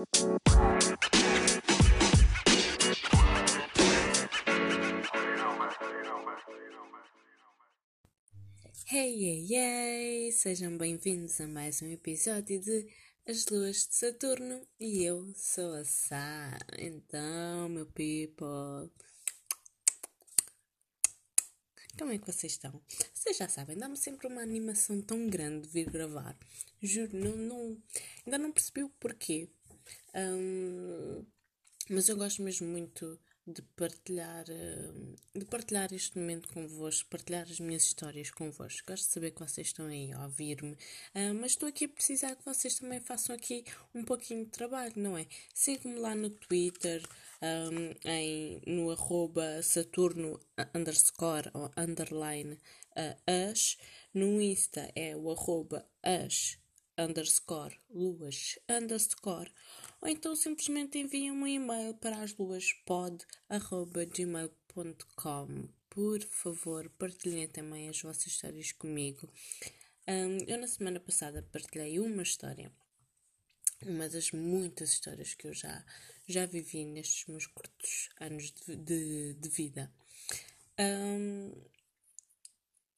Hey, hey, hey! Sejam bem-vindos a mais um episódio de As Luas de Saturno e eu sou a Sá. Então, meu people, como é que vocês estão? Vocês já sabem, dá-me sempre uma animação tão grande de vir gravar. Juro, não, não, ainda não percebi o porquê. Um, mas eu gosto mesmo muito de partilhar, de partilhar este momento convosco, partilhar as minhas histórias convosco. Gosto de saber que vocês estão aí a ouvir-me, uh, mas estou aqui a precisar que vocês também façam aqui um pouquinho de trabalho, não é? Sigam-me lá no Twitter, um, em, no arroba Saturno underscore ou underline uh, as. No Insta é o arroba as underscore luas underscore ou então simplesmente enviem um e-mail para as luaspod.gmail.com Por favor, partilhem também as vossas histórias comigo. Um, eu na semana passada partilhei uma história, uma das muitas histórias que eu já, já vivi nestes meus curtos anos de, de, de vida. Um,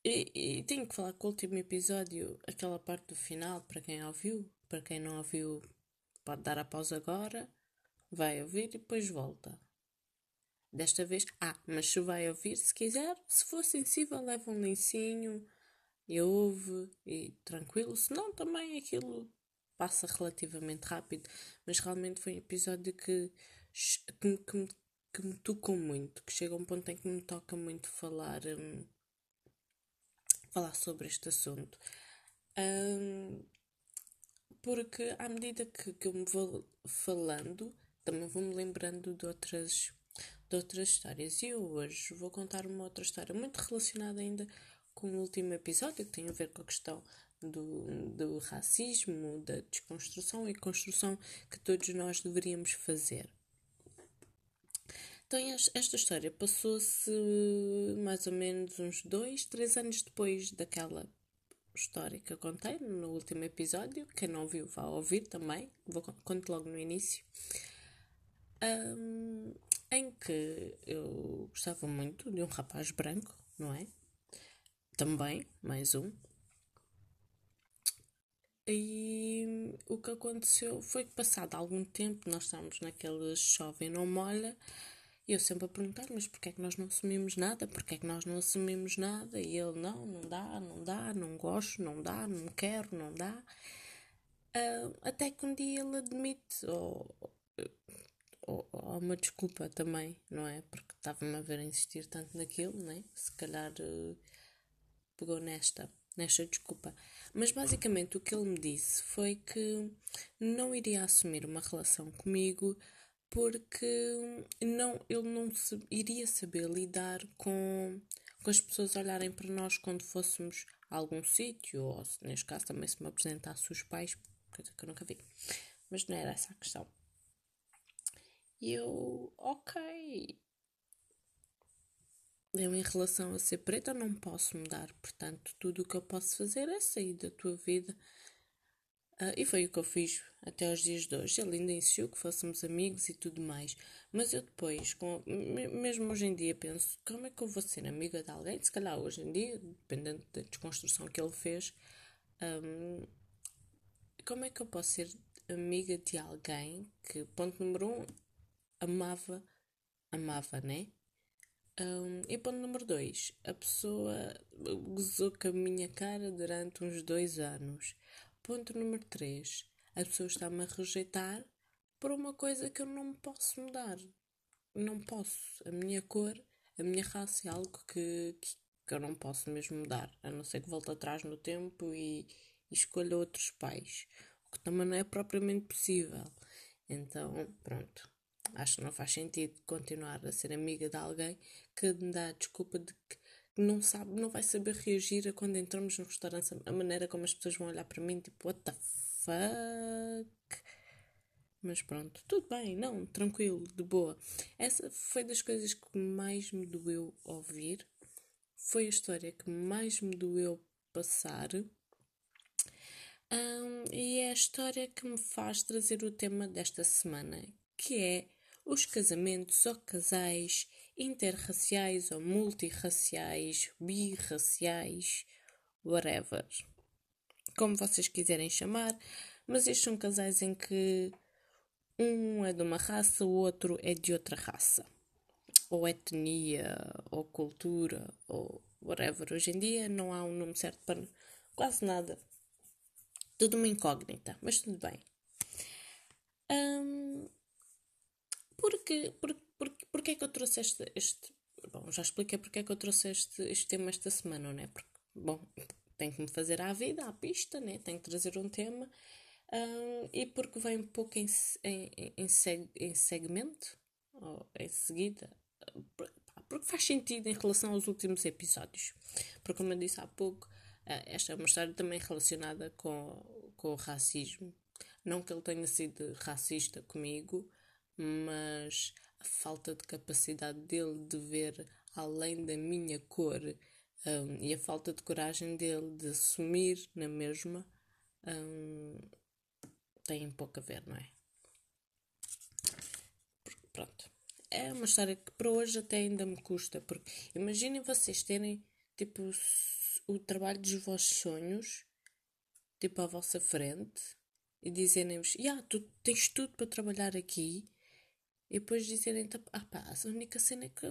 e, e, tenho que falar que o último episódio, aquela parte do final, para quem ouviu, para quem não ouviu, Pode dar a pausa agora, vai ouvir e depois volta. Desta vez, ah, mas se vai ouvir, se quiser, se for sensível, leva um lencinho e ouve e tranquilo. Se não, também aquilo passa relativamente rápido. Mas realmente foi um episódio que, que, que, me, que me tocou muito, que chega a um ponto em que me toca muito falar, hum, falar sobre este assunto. Hum, porque à medida que, que eu me vou falando, também vou-me lembrando de outras, de outras histórias. E hoje vou contar uma outra história muito relacionada ainda com o último episódio, que tem a ver com a questão do, do racismo, da desconstrução e construção que todos nós deveríamos fazer. Então, esta história passou-se mais ou menos uns dois, três anos depois daquela história que eu contei no último episódio. Quem não ouviu, vá ouvir também. Vou conto logo no início. Um, em que eu gostava muito de um rapaz branco, não é? Também, mais um. E o que aconteceu foi que, passado algum tempo, nós estávamos naquele chove não molha e eu sempre a perguntar, mas porquê é que nós não assumimos nada? Porquê é que nós não assumimos nada? E ele, não, não dá, não dá, não gosto, não dá, não quero, não dá. Uh, até que um dia ele admite, ou, ou, ou uma desculpa também, não é? Porque estava-me a ver a insistir tanto naquilo, né? Se calhar uh, pegou nesta, nesta desculpa. Mas basicamente o que ele me disse foi que não iria assumir uma relação comigo porque não, ele não se, iria saber lidar com, com as pessoas olharem para nós quando fôssemos a algum sítio, ou se, neste caso também se me apresentasse os pais, coisa que eu nunca vi. Mas não era essa a questão. E eu, ok. Eu, em relação a ser preta, não posso mudar. Portanto, tudo o que eu posso fazer é sair da tua vida Uh, e foi o que eu fiz até os dias de hoje. Ele ainda insistiu que fôssemos amigos e tudo mais. Mas eu depois, com, mesmo hoje em dia, penso: como é que eu vou ser amiga de alguém? Se calhar hoje em dia, dependendo da desconstrução que ele fez, um, como é que eu posso ser amiga de alguém que, ponto número um, amava, amava, né? Um, e ponto número dois, a pessoa gozou com a minha cara durante uns dois anos. Ponto número 3. A pessoa está-me a rejeitar por uma coisa que eu não posso mudar. Não posso. A minha cor, a minha raça é algo que, que, que eu não posso mesmo mudar. A não ser que volte atrás no tempo e, e escolha outros pais. O que também não é propriamente possível. Então, pronto. Acho que não faz sentido continuar a ser amiga de alguém que me dá a desculpa de que não sabe, não vai saber reagir a quando entramos no restaurante, a maneira como as pessoas vão olhar para mim, tipo, what the fuck? Mas pronto, tudo bem, não, tranquilo, de boa. Essa foi das coisas que mais me doeu ouvir, foi a história que mais me doeu passar. Um, e é a história que me faz trazer o tema desta semana, que é os casamentos ou casais interraciais ou multirraciais, birraciais, whatever. Como vocês quiserem chamar, mas estes são casais em que um é de uma raça, o outro é de outra raça. Ou etnia, ou cultura, ou whatever. Hoje em dia não há um nome certo para quase nada. Tudo uma incógnita, mas tudo bem. Um, porque, porque, porque, porque é que eu trouxe este, este. Bom, já expliquei porque é que eu trouxe este, este tema esta semana, não é? Porque, bom, tenho que me fazer à vida, à pista, né? tenho que trazer um tema. Um, e porque vem um pouco em, em, em, seg, em segmento, ou em seguida, porque faz sentido em relação aos últimos episódios. Porque, como eu disse há pouco, eh, esta é uma história também relacionada com, com o racismo. Não que ele tenha sido racista comigo, mas a falta de capacidade dele de ver além da minha cor um, e a falta de coragem dele de assumir na mesma um, tem pouco a ver, não é? Pronto. É uma história que para hoje até ainda me custa, porque imaginem vocês terem tipo o trabalho dos vossos sonhos tipo à vossa frente e dizerem-vos, yeah, tu tens tudo para trabalhar aqui e depois dizerem, ah pá, a única cena é que,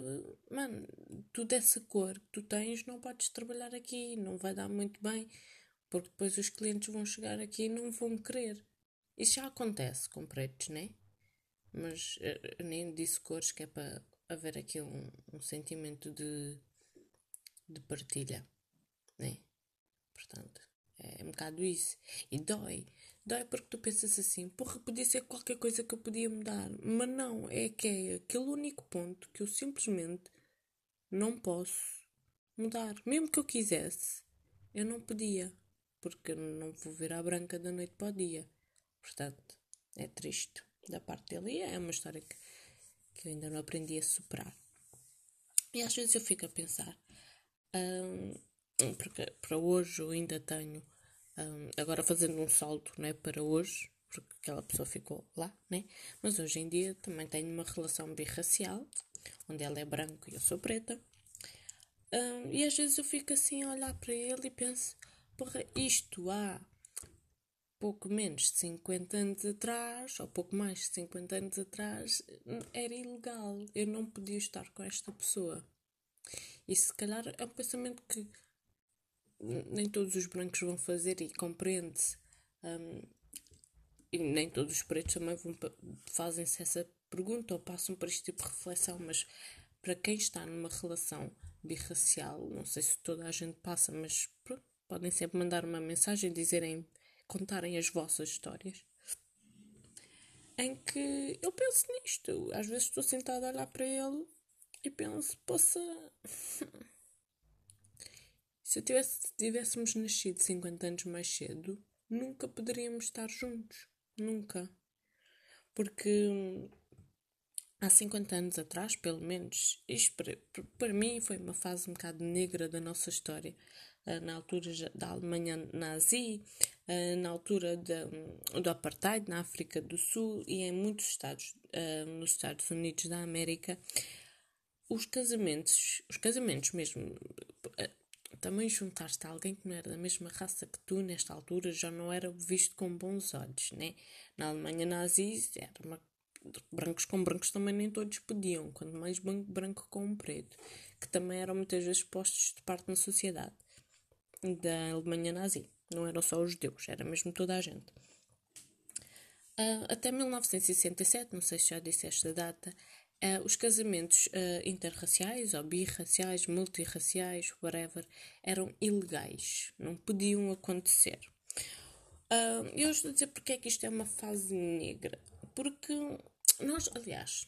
mano, tu dessa cor que tu tens não podes trabalhar aqui, não vai dar muito bem, porque depois os clientes vão chegar aqui e não vão querer. Isso já acontece com pretos, né? Mas eh, eu nem disse cores que é para haver aqui um, um sentimento de, de partilha, né? Portanto, é um bocado isso. E dói. Dói porque tu pensas assim, porra, podia ser qualquer coisa que eu podia mudar. Mas não, é que é aquele único ponto que eu simplesmente não posso mudar. Mesmo que eu quisesse, eu não podia. Porque não vou ver a branca da noite para o dia. Portanto, é triste da parte dele. E é uma história que, que eu ainda não aprendi a superar. E às vezes eu fico a pensar, hum, porque para hoje eu ainda tenho agora fazendo um salto né, para hoje, porque aquela pessoa ficou lá, né? Mas hoje em dia também tenho uma relação birracial, onde ela é branca e eu sou preta. Um, e às vezes eu fico assim a olhar para ele e penso, porra, isto há pouco menos de 50 anos atrás, ou pouco mais de 50 anos atrás, era ilegal. Eu não podia estar com esta pessoa. E se calhar é um pensamento que nem todos os brancos vão fazer e compreende-se. Um, e nem todos os pretos também vão, fazem-se essa pergunta ou passam por este tipo de reflexão, mas para quem está numa relação birracial, não sei se toda a gente passa, mas pronto, podem sempre mandar uma mensagem, dizerem, contarem as vossas histórias. Em que eu penso nisto. Às vezes estou sentada a olhar para ele e penso, poça. Se tivesse, tivéssemos nascido 50 anos mais cedo, nunca poderíamos estar juntos. Nunca. Porque hum, há 50 anos atrás, pelo menos, isto para, para mim foi uma fase um bocado negra da nossa história. Ah, na altura da Alemanha nazi, ah, na altura do apartheid na África do Sul e em muitos estados ah, nos Estados Unidos da América, os casamentos, os casamentos mesmo, também juntar-te a alguém que não era da mesma raça que tu, nesta altura, já não era visto com bons olhos, né? Na Alemanha nazi, era uma... brancos com brancos também nem todos podiam, quanto mais branco com preto, que também eram muitas vezes postos de parte na sociedade da Alemanha nazi. Não eram só os judeus, era mesmo toda a gente. Uh, até 1967, não sei se já disse esta data, Uh, os casamentos uh, interraciais ou birraciais, multirraciais, whatever, eram ilegais, não podiam acontecer. Uh, eu estou a dizer porque é que isto é uma fase negra. Porque nós, aliás,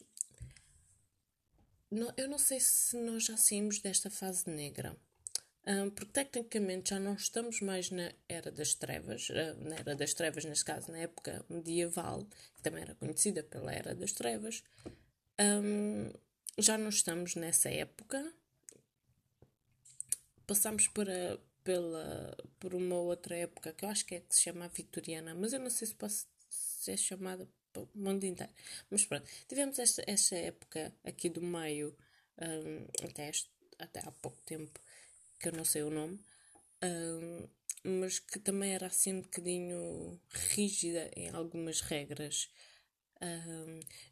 não, eu não sei se nós já saímos desta fase negra. porque tecnicamente já não estamos mais na era das trevas, na era das trevas, neste caso, na época medieval, que também era conhecida pela era das trevas, um, já não estamos nessa época. Passamos para, pela, por uma outra época, que eu acho que é que se chama a Vitoriana, mas eu não sei se posso ser chamada para o mundo inteiro. Mas pronto, tivemos esta, esta época aqui do meio, um, até, este, até há pouco tempo, que eu não sei o nome, um, mas que também era assim um bocadinho rígida em algumas regras,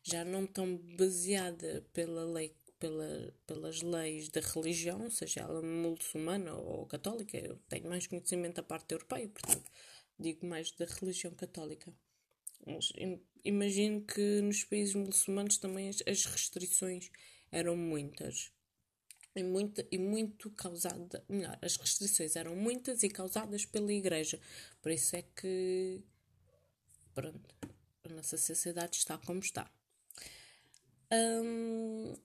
já não tão baseada pela lei pela, pelas leis da religião, seja ela muçulmana ou católica, eu tenho mais conhecimento da parte europeia, portanto, digo mais da religião católica. Mas imagino que nos países muçulmanos também as, as restrições eram muitas. E, muita, e muito causada, melhor, as restrições eram muitas e causadas pela igreja. Por isso é que, pronto, nossa sociedade está como está. Hum,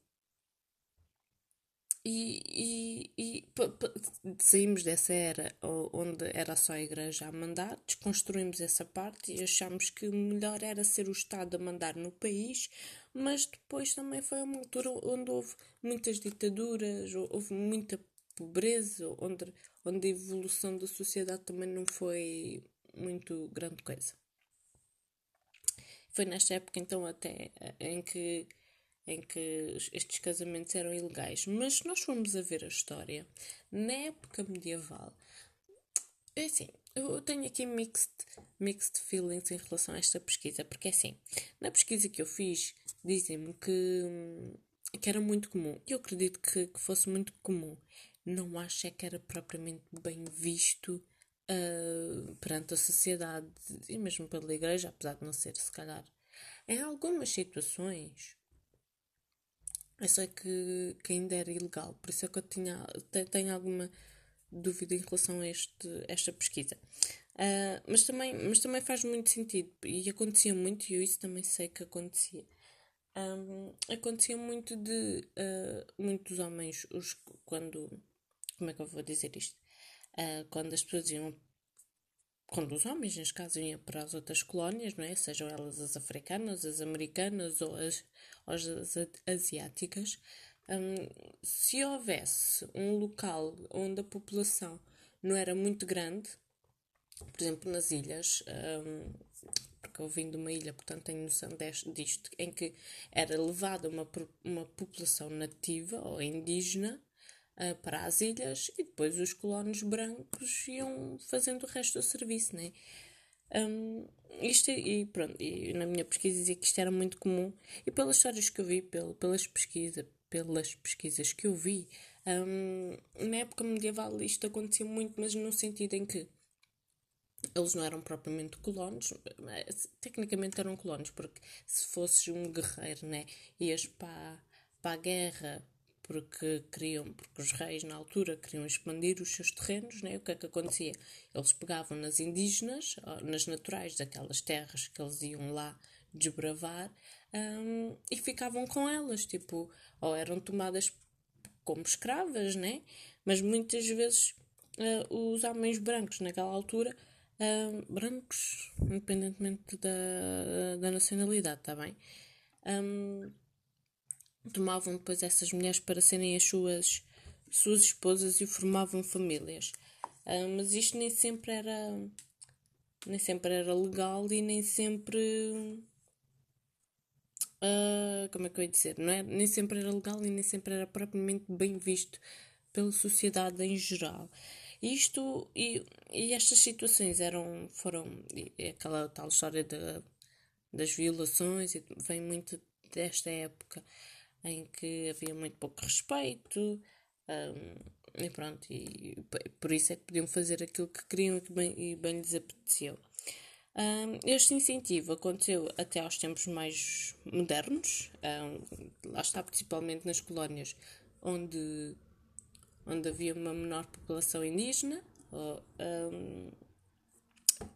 e, e, e saímos dessa era onde era só a igreja a mandar, desconstruímos essa parte e achamos que melhor era ser o Estado a mandar no país, mas depois também foi uma altura onde houve muitas ditaduras, houve muita pobreza, onde, onde a evolução da sociedade também não foi muito grande coisa. Foi nesta época então até em que em que estes casamentos eram ilegais. Mas se nós formos a ver a história, na época medieval, é assim, eu tenho aqui mixed, mixed feelings em relação a esta pesquisa, porque é assim, na pesquisa que eu fiz, dizem-me que, que era muito comum. Eu acredito que, que fosse muito comum. Não acho é que era propriamente bem visto uh, perante a sociedade e mesmo pela igreja, apesar de não ser, se calhar. Em algumas situações, eu sei que, que ainda era ilegal, por isso é que eu tinha, tenho alguma dúvida em relação a este, esta pesquisa. Uh, mas, também, mas também faz muito sentido e acontecia muito, e eu isso também sei que acontecia. Um, acontecia muito de uh, muitos homens, os, quando. Como é que eu vou dizer isto? Uh, quando as pessoas iam quando os homens, neste caso, iam para as outras colónias, não é? sejam elas as africanas, as americanas ou as, ou as asiáticas, um, se houvesse um local onde a população não era muito grande, por exemplo, nas ilhas, um, porque eu vim de uma ilha, portanto tenho noção deste, disto, em que era levada uma, uma população nativa ou indígena uh, para as ilhas e depois os colonos brancos iam fazendo o resto do serviço, né? Um, isto, e pronto, e na minha pesquisa dizia que isto era muito comum e pelas histórias que eu vi, pelo, pelas, pesquisa, pelas pesquisas que eu vi, um, na época medieval isto acontecia muito, mas no sentido em que eles não eram propriamente colonos, tecnicamente eram colonos, porque se fosses um guerreiro, né, ias para, para a guerra porque queriam, porque os reis na altura queriam expandir os seus terrenos, né? o que é que acontecia? Eles pegavam nas indígenas, nas naturais daquelas terras que eles iam lá desbravar um, e ficavam com elas, tipo, ou eram tomadas como escravas, né? Mas muitas vezes uh, os homens brancos naquela altura, uh, brancos, independentemente da, da nacionalidade, está bem? Um, tomavam depois essas mulheres para serem as suas, suas esposas e formavam famílias. Uh, mas isto nem sempre era nem sempre era legal e nem sempre uh, como é que eu ia dizer não é? nem sempre era legal e nem sempre era propriamente bem visto pela sociedade em geral isto e, e estas situações eram foram aquela tal história de, das violações vem muito desta época em que havia muito pouco respeito, um, e pronto, e, por isso é que podiam fazer aquilo que queriam e, que bem, e bem lhes apeteceu. Um, este incentivo aconteceu até aos tempos mais modernos, um, lá está principalmente nas colónias onde, onde havia uma menor população indígena, um,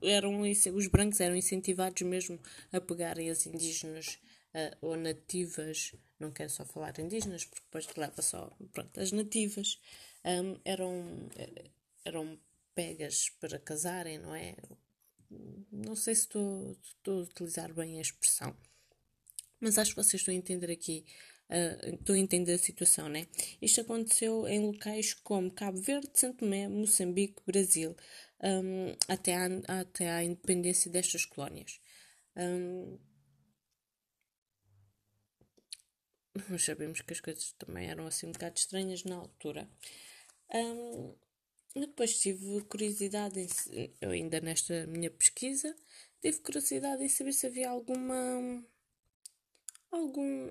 eram, os brancos eram incentivados mesmo a pegarem as indígenas uh, ou nativas não quero só falar indígenas, porque depois leva só. Pronto, as nativas um, eram, eram pegas para casarem, não é? Não sei se estou, estou a utilizar bem a expressão, mas acho que vocês estão a entender aqui Uh, a entender a situação, né? Isto aconteceu em locais como Cabo Verde, Santo Tomé, Moçambique, Brasil, um, até, à, até à independência destas colónias. Um, nós sabemos que as coisas também eram assim um bocado estranhas na altura. Um, depois tive curiosidade, em, eu ainda nesta minha pesquisa, tive curiosidade em saber se havia alguma algum,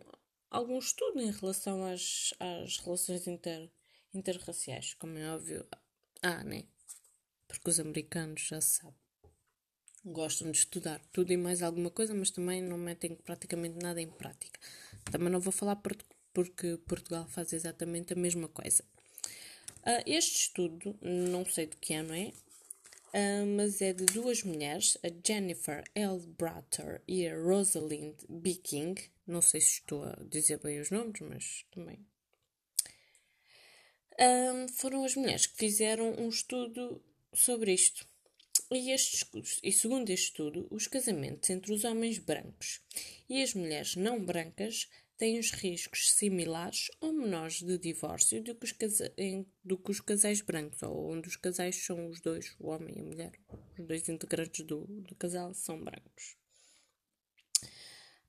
algum estudo em relação às, às relações inter, interraciais, como é óbvio. Ah, né? Porque os americanos já sabem. Gostam de estudar tudo e mais alguma coisa, mas também não metem praticamente nada em prática. Também não vou falar porque Portugal faz exatamente a mesma coisa. Uh, este estudo, não sei de que ano é, Uh, mas é de duas mulheres, a Jennifer L. Bratter e a Rosalind B. King. Não sei se estou a dizer bem os nomes, mas também. Uh, foram as mulheres que fizeram um estudo sobre isto. E, este, e segundo este estudo, os casamentos entre os homens brancos e as mulheres não brancas têm os riscos similares ou menores de divórcio do que os, casa do que os casais brancos, ou onde os casais são os dois, o homem e a mulher, os dois integrantes do, do casal são brancos.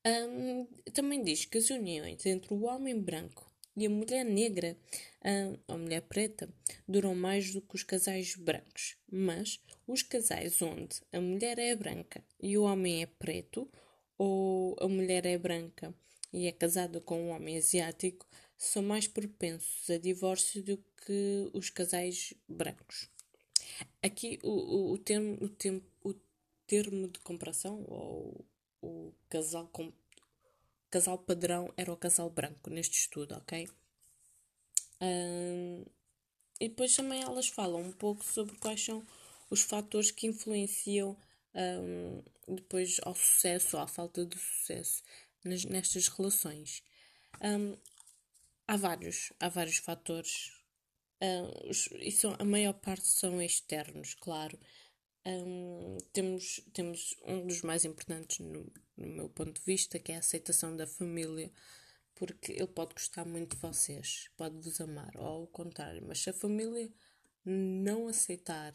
Um, também diz que as uniões entre o homem branco e a mulher negra, um, a mulher preta, duram mais do que os casais brancos. Mas os casais onde a mulher é branca e o homem é preto, ou a mulher é branca e é casada com um homem asiático são mais propensos a divórcio do que os casais brancos. Aqui o, o, o, termo, o, termo, o termo de comparação, ou o casal, com, casal padrão, era o casal branco neste estudo, ok? Um, e depois também elas falam um pouco sobre quais são os fatores que influenciam um, depois ao sucesso ou à falta de sucesso nas, nestas relações. Um, há vários, há vários fatores. Os, e são, a maior parte são externos, claro. Um, temos, temos um dos mais importantes no, no meu ponto de vista, que é a aceitação da família, porque ele pode gostar muito de vocês, pode vos amar, ou ao contrário, mas se a família não aceitar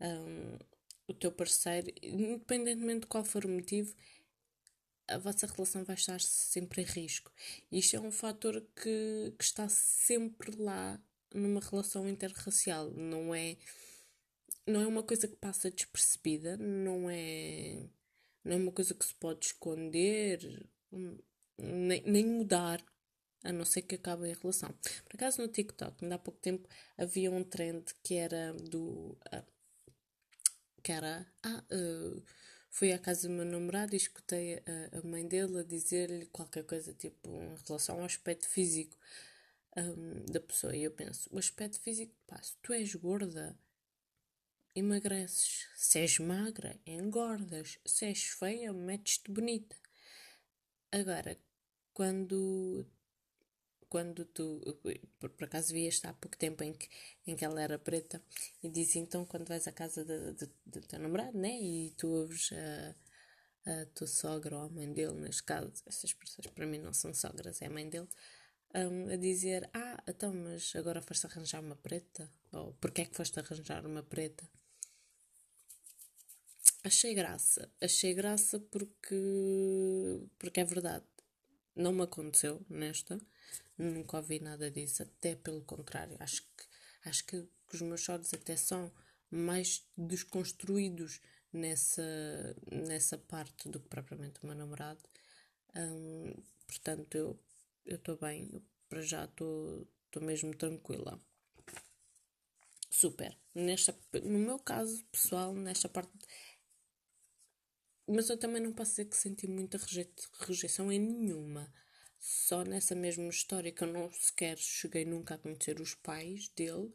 um, o teu parceiro, independentemente de qual for o motivo, a vossa relação vai estar sempre em risco. Isto é um fator que, que está sempre lá numa relação interracial. Não é, não é uma coisa que passa despercebida, não é, não é uma coisa que se pode esconder, nem, nem mudar, a não ser que acabe a relação. Por acaso no TikTok, ainda há pouco tempo, havia um trend que era do. Uh, que era. Ah, uh, Fui à casa do meu namorado e escutei a, a mãe dele a dizer-lhe qualquer coisa tipo em relação ao aspecto físico um, da pessoa. E eu penso: o aspecto físico, pá, se tu és gorda, emagreces. Se és magra, engordas. Se és feia, metes-te bonita. Agora, quando quando tu, por, por acaso vi este há pouco tempo em que, em que ela era preta e disse então quando vais à casa de teu namorado, né? E tu ouves a, a tua sogra ou a mãe dele, neste caso, essas pessoas para mim não são sogras, é a mãe dele, um, a dizer, ah, então, mas agora foste arranjar uma preta? Ou porquê é que foste arranjar uma preta? Achei graça, achei graça porque, porque é verdade, não me aconteceu nesta, Nunca ouvi nada disso, até pelo contrário. Acho que, acho que, os meus sogros até são mais desconstruídos nessa, nessa parte do que propriamente o meu namorado. Um, portanto, eu estou bem, eu para já estou mesmo tranquila. Super. Nesta, no meu caso pessoal, nesta parte. Mas eu também não posso dizer que senti muita rejeição em nenhuma. Só nessa mesma história que eu não sequer cheguei nunca a conhecer os pais dele,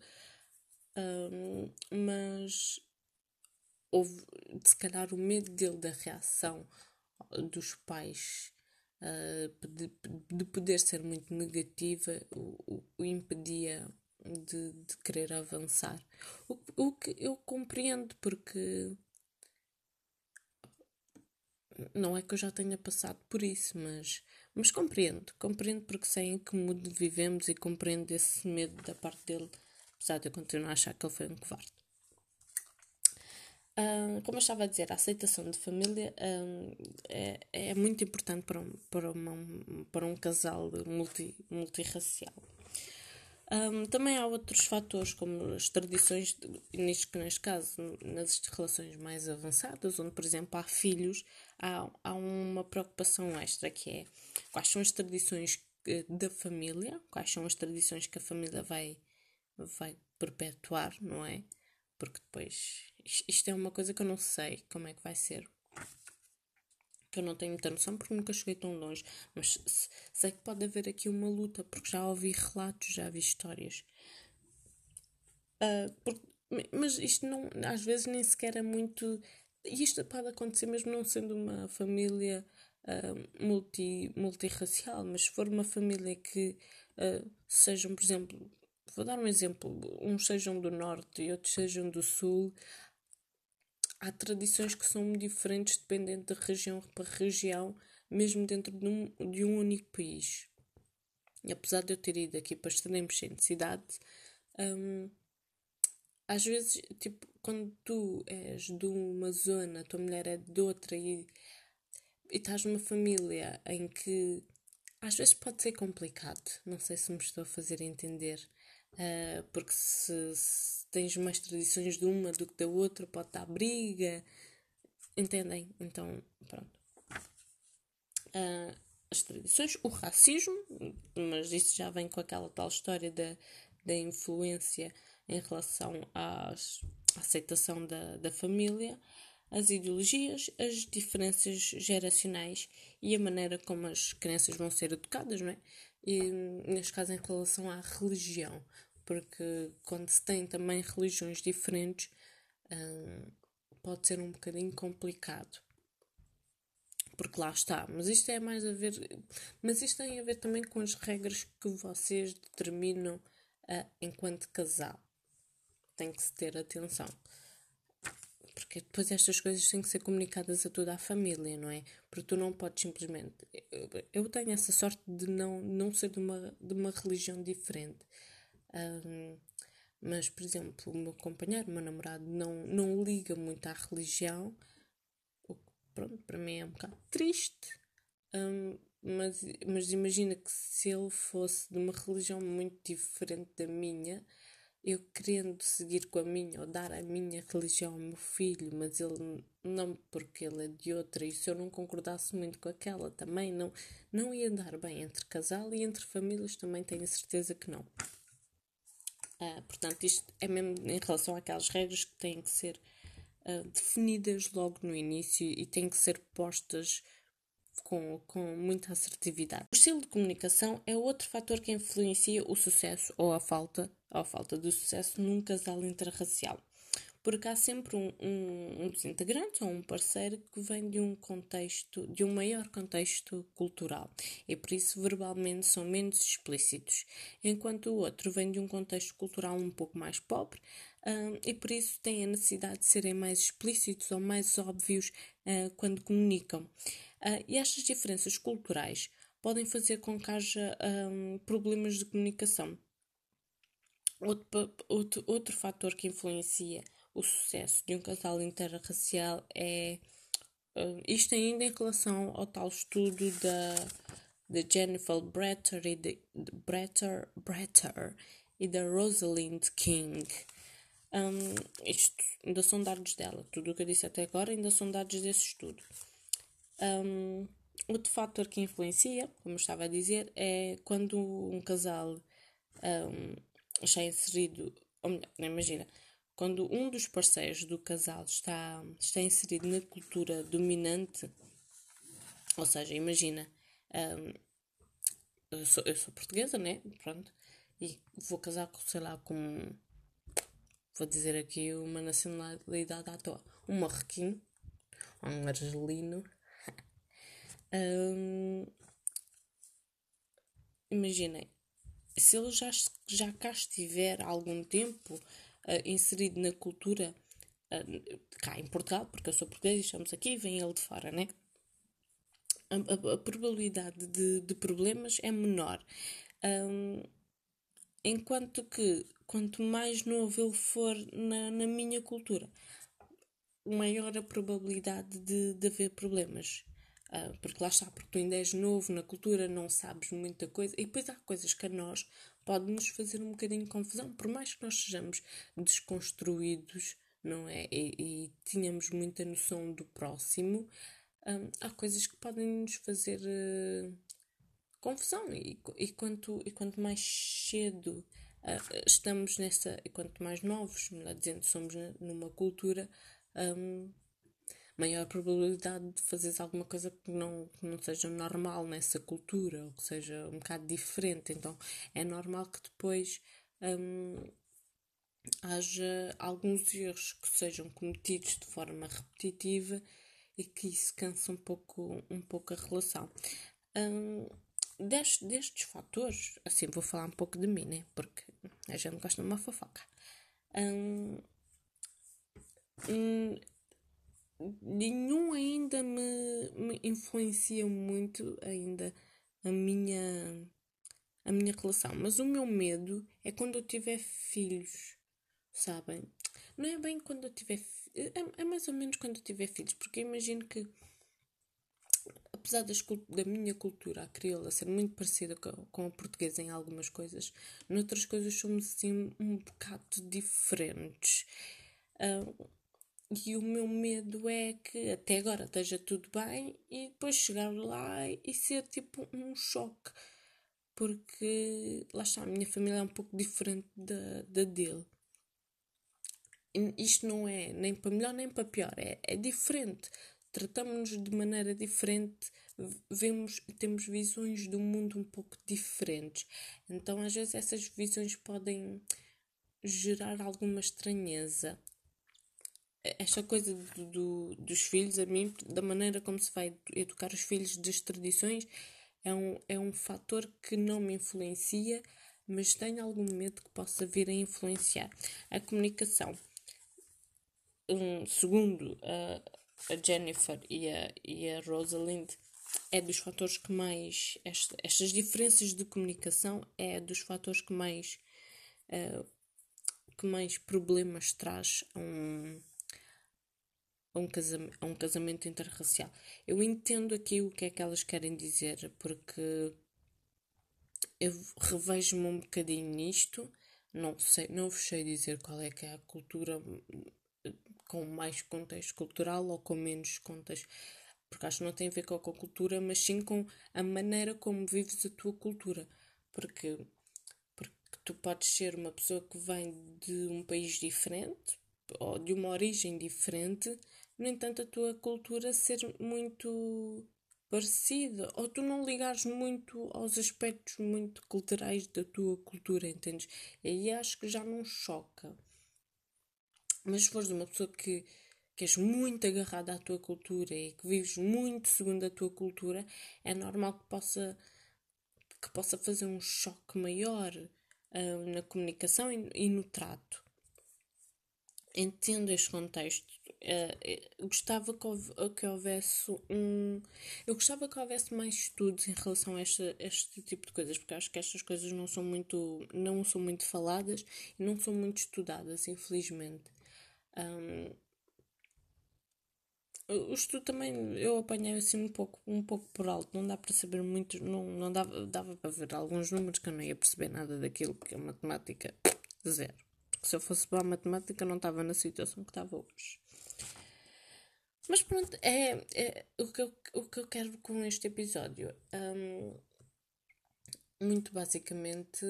um, mas houve se calhar o medo dele da reação dos pais uh, de, de, poder ser muito negativa o, o impedia de, de, querer avançar. O, o que eu compreendo porque não é que eu já tenha passado por isso, mas, mas compreendo. Compreendo porque sei em que mundo vivemos e compreendo esse medo da parte dele, apesar de eu continuar a achar que ele foi um covarde. Uh, como eu estava a dizer, a aceitação de família uh, é, é muito importante para um, para uma, para um casal multi, multirracial. Um, também há outros fatores, como as tradições, neste, neste caso, nas relações mais avançadas, onde, por exemplo, há filhos, há, há uma preocupação extra que é quais são as tradições eh, da família, quais são as tradições que a família vai, vai perpetuar, não é? Porque depois, isto é uma coisa que eu não sei como é que vai ser que eu não tenho muita noção porque nunca cheguei tão longe, mas sei que pode haver aqui uma luta, porque já ouvi relatos, já vi histórias. Uh, porque, mas isto não, às vezes nem sequer é muito. E isto pode acontecer mesmo não sendo uma família uh, multi, multirracial, mas se for uma família que uh, sejam, por exemplo, vou dar um exemplo, uns sejam do norte e outros sejam do sul, há tradições que são diferentes dependendo de região para região, mesmo dentro de um, de um único país. E apesar de eu ter ido aqui para extremos sem necessidade, um, às vezes, tipo, quando tu és de uma zona, tua mulher é de outra e, e estás numa família em que às vezes pode ser complicado, não sei se me estou a fazer entender, uh, porque se, se tens mais tradições de uma do que da outra, pode dar briga. Entendem? Então, pronto. Uh, as tradições, o racismo, mas isso já vem com aquela tal história da, da influência em relação à aceitação da, da família, as ideologias, as diferenças geracionais e a maneira como as crianças vão ser educadas, não é? E, neste caso, em relação à religião porque quando se tem também religiões diferentes hum, pode ser um bocadinho complicado. Porque lá está, mas isto é mais a ver, mas isto tem a ver também com as regras que vocês determinam uh, enquanto casal. Tem que se ter atenção. Porque depois estas coisas têm que ser comunicadas a toda a família, não é? Porque tu não podes simplesmente. Eu tenho essa sorte de não, não ser de uma, de uma religião diferente. Um, mas, por exemplo, o meu companheiro, o meu namorado, não, não liga muito à religião, o que, pronto, para mim é um bocado triste. Um, mas, mas imagina que se ele fosse de uma religião muito diferente da minha, eu querendo seguir com a minha ou dar a minha religião ao meu filho, mas ele não porque ele é de outra, e se eu não concordasse muito com aquela também, não, não ia dar bem entre casal e entre famílias, também tenho certeza que não. Uh, portanto, isto é mesmo em relação àquelas regras que têm que ser uh, definidas logo no início e têm que ser postas com, com muita assertividade. O estilo de comunicação é outro fator que influencia o sucesso ou a falta, ou a falta de sucesso num casal interracial. Porque há sempre um, um, um, dos integrantes ou um parceiro que vem de um contexto, de um maior contexto cultural. E por isso verbalmente são menos explícitos, enquanto o outro vem de um contexto cultural um pouco mais pobre um, e por isso têm a necessidade de serem mais explícitos ou mais óbvios uh, quando comunicam. Uh, e estas diferenças culturais podem fazer com que haja um, problemas de comunicação. Outro, outro, outro fator que influencia o sucesso de um casal interracial é uh, isto ainda em relação ao tal estudo da de Jennifer Bretter e de, de Bretter, Bretter e da Rosalind King. Um, isto ainda são dados dela. Tudo o que eu disse até agora ainda são dados desse estudo. Um, outro fator que influencia, como eu estava a dizer, é quando um casal um, está inserido, ou melhor, imagina, quando um dos parceiros do casal está, está inserido na cultura dominante, ou seja, imagina, um, eu, sou, eu sou portuguesa, né? Pronto, e vou casar com, sei lá, com. Vou dizer aqui uma nacionalidade à toa. Um marroquino, um argelino. um, imaginem, se ele já, já cá estiver há algum tempo, uh, inserido na cultura uh, cá em Portugal, porque eu sou português e estamos aqui, vem ele de fora, né? a, a, a probabilidade de, de, problemas é menor. Um, enquanto que quanto mais novo ele for na, na minha cultura, maior a probabilidade de, de haver problemas. Uh, porque lá está, porque tu ainda és novo na cultura, não sabes muita coisa, e depois há coisas que a nós podem nos fazer um bocadinho de confusão, por mais que nós sejamos desconstruídos, não é? E, e tínhamos muita noção do próximo, um, ah, há coisas que podem nos fazer uh, confusão, e, e, quanto, e quanto mais cedo estamos nessa, e quanto mais novos, melhor dizendo, somos numa cultura. Um, maior probabilidade de fazeres alguma coisa que não, que não seja normal nessa cultura ou que seja um bocado diferente. Então é normal que depois hum, haja alguns erros que sejam cometidos de forma repetitiva e que isso cansa um pouco, um pouco a relação. Hum, destes, destes fatores, assim vou falar um pouco de mim, né? Porque a gente gosta de uma fofoca. Hum, hum nenhum ainda me, me influencia muito ainda a minha a minha relação, mas o meu medo é quando eu tiver filhos, sabem? Não é bem quando eu tiver é, é mais ou menos quando eu tiver filhos, porque eu imagino que apesar das, da minha cultura crioula ser muito parecida com, a portuguesa em algumas coisas, noutras coisas somos assim um bocado diferentes. Uh, e o meu medo é que até agora esteja tudo bem e depois chegar lá e ser tipo um choque. Porque lá está, a minha família é um pouco diferente da, da dele. Isto não é nem para melhor nem para pior, é, é diferente. Tratamos-nos de maneira diferente, vemos, temos visões do mundo um pouco diferentes. Então, às vezes, essas visões podem gerar alguma estranheza esta coisa do, do, dos filhos, a mim, da maneira como se vai educar os filhos das tradições, é um, é um fator que não me influencia, mas tenho algum medo que possa vir a influenciar. A comunicação, um, segundo a, a Jennifer e a, e a Rosalind, é dos fatores que mais. Esta, estas diferenças de comunicação é dos fatores que mais. Uh, que mais problemas traz a um, a um, casamento, a um casamento interracial. Eu entendo aqui o que é que elas querem dizer, porque eu revejo-me um bocadinho nisto. Não sei, não vos sei dizer qual é que é a cultura com mais contexto cultural ou com menos contexto, porque acho que não tem a ver com a cultura, mas sim com a maneira como vives a tua cultura. Porque, porque tu podes ser uma pessoa que vem de um país diferente ou de uma origem diferente, no entanto, a tua cultura ser muito parecida, ou tu não ligares muito aos aspectos muito culturais da tua cultura, entendes? E aí acho que já não choca. Mas se fores uma pessoa que, que és muito agarrada à tua cultura e que vives muito segundo a tua cultura, é normal que possa, que possa fazer um choque maior uh, na comunicação e, e no trato. Entendo este contexto Uh, gostava que, que houvesse um. Eu gostava que houvesse mais estudos em relação a este, este tipo de coisas, porque acho que estas coisas não são muito, não são muito faladas e não são muito estudadas, infelizmente. Um, o estudo também eu apanhei assim um pouco, um pouco por alto, não dá para saber muito, não, não dava, dava para ver alguns números que eu não ia perceber nada daquilo, porque a matemática, zero. Porque se eu fosse boa a matemática, não estava na situação que estava hoje. Mas pronto, é, é o, que eu, o que eu quero com este episódio. Um, muito basicamente,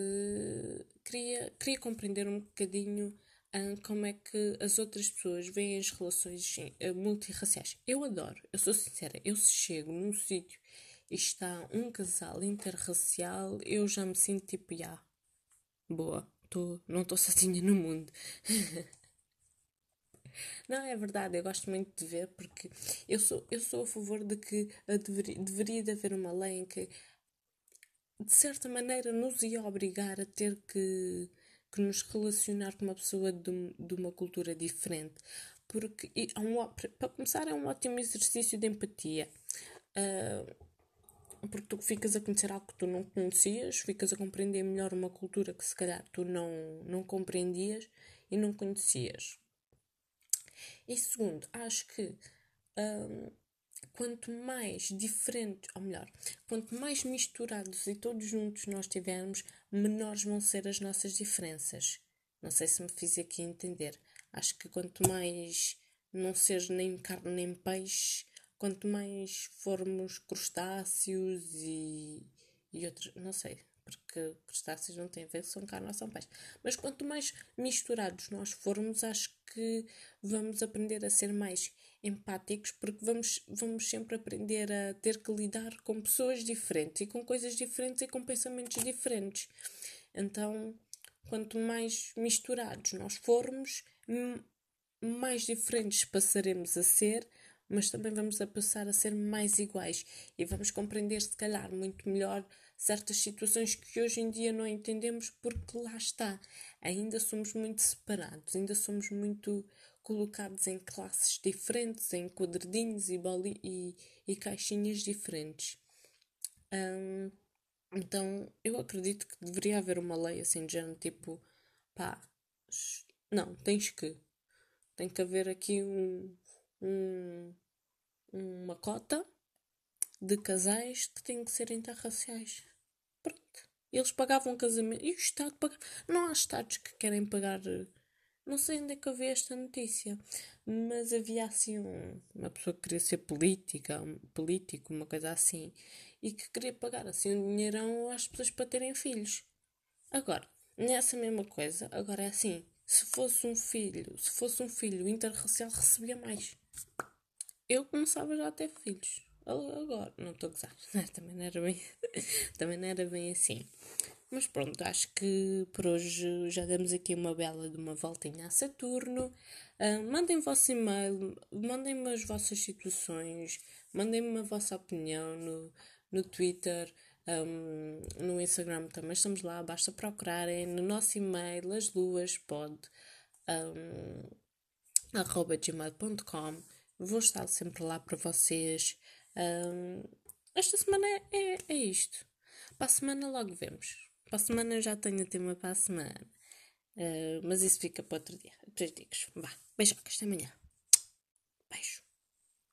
queria, queria compreender um bocadinho como é que as outras pessoas veem as relações uh, multirraciais. Eu adoro, eu sou sincera, eu se chego num sítio e está um casal interracial, eu já me sinto tipo, já, boa, tô, não estou sozinha no mundo. Não, é verdade, eu gosto muito de ver porque eu sou, eu sou a favor de que deveria, deveria de haver uma lei em que, de certa maneira, nos ia obrigar a ter que, que nos relacionar com uma pessoa de, de uma cultura diferente. Porque, e, um, para começar, é um ótimo exercício de empatia. Uh, porque tu ficas a conhecer algo que tu não conhecias, ficas a compreender melhor uma cultura que se calhar tu não, não compreendias e não conhecias. E segundo, acho que hum, quanto mais diferentes, ou melhor, quanto mais misturados e todos juntos nós tivermos, menores vão ser as nossas diferenças. Não sei se me fiz aqui entender. Acho que quanto mais não seres nem carne nem peixe, quanto mais formos crustáceos e, e outros, não sei, porque crustáceos não têm a ver se são carne ou são peixe. Mas quanto mais misturados nós formos, acho que vamos aprender a ser mais empáticos, porque vamos, vamos sempre aprender a ter que lidar com pessoas diferentes e com coisas diferentes e com pensamentos diferentes. Então, quanto mais misturados nós formos, mais diferentes passaremos a ser, mas também vamos a passar a ser mais iguais e vamos compreender, se calhar, muito melhor certas situações que hoje em dia não entendemos, porque lá está, ainda somos muito separados, ainda somos muito colocados em classes diferentes, em quadradinhos e, e, e caixinhas diferentes. Um, então, eu acredito que deveria haver uma lei assim de género, tipo, pá, não, tens que. Tem que haver aqui um, um, uma cota de casais que têm que ser interraciais. Eles pagavam casamento e o Estado pagava. Não há Estados que querem pagar. Não sei onde é que eu vi esta notícia, mas havia assim um, uma pessoa que queria ser política, um político, uma coisa assim, e que queria pagar assim um dinheirão às pessoas para terem filhos. Agora, nessa mesma coisa, agora é assim, se fosse um filho, se fosse um filho interracial recebia mais. Eu começava já a ter filhos. Agora, não estou a gozar, também não era bem, também não era bem assim. Mas pronto, acho que por hoje já demos aqui uma bela de uma voltinha a Saturno. Uh, mandem vosso e-mail, mandem-me as vossas situações, mandem-me a vossa opinião no, no Twitter, um, no Instagram também estamos lá, basta procurarem no nosso e-mail asluaspod um, arroba gmail.com vou estar sempre lá para vocês um, esta semana é, é, isto. Para a semana logo vemos. Para a semana eu já tenho tema para a semana. Uh, mas isso fica para outro dia. Três dias vá, beijocas, até amanhã. Beijo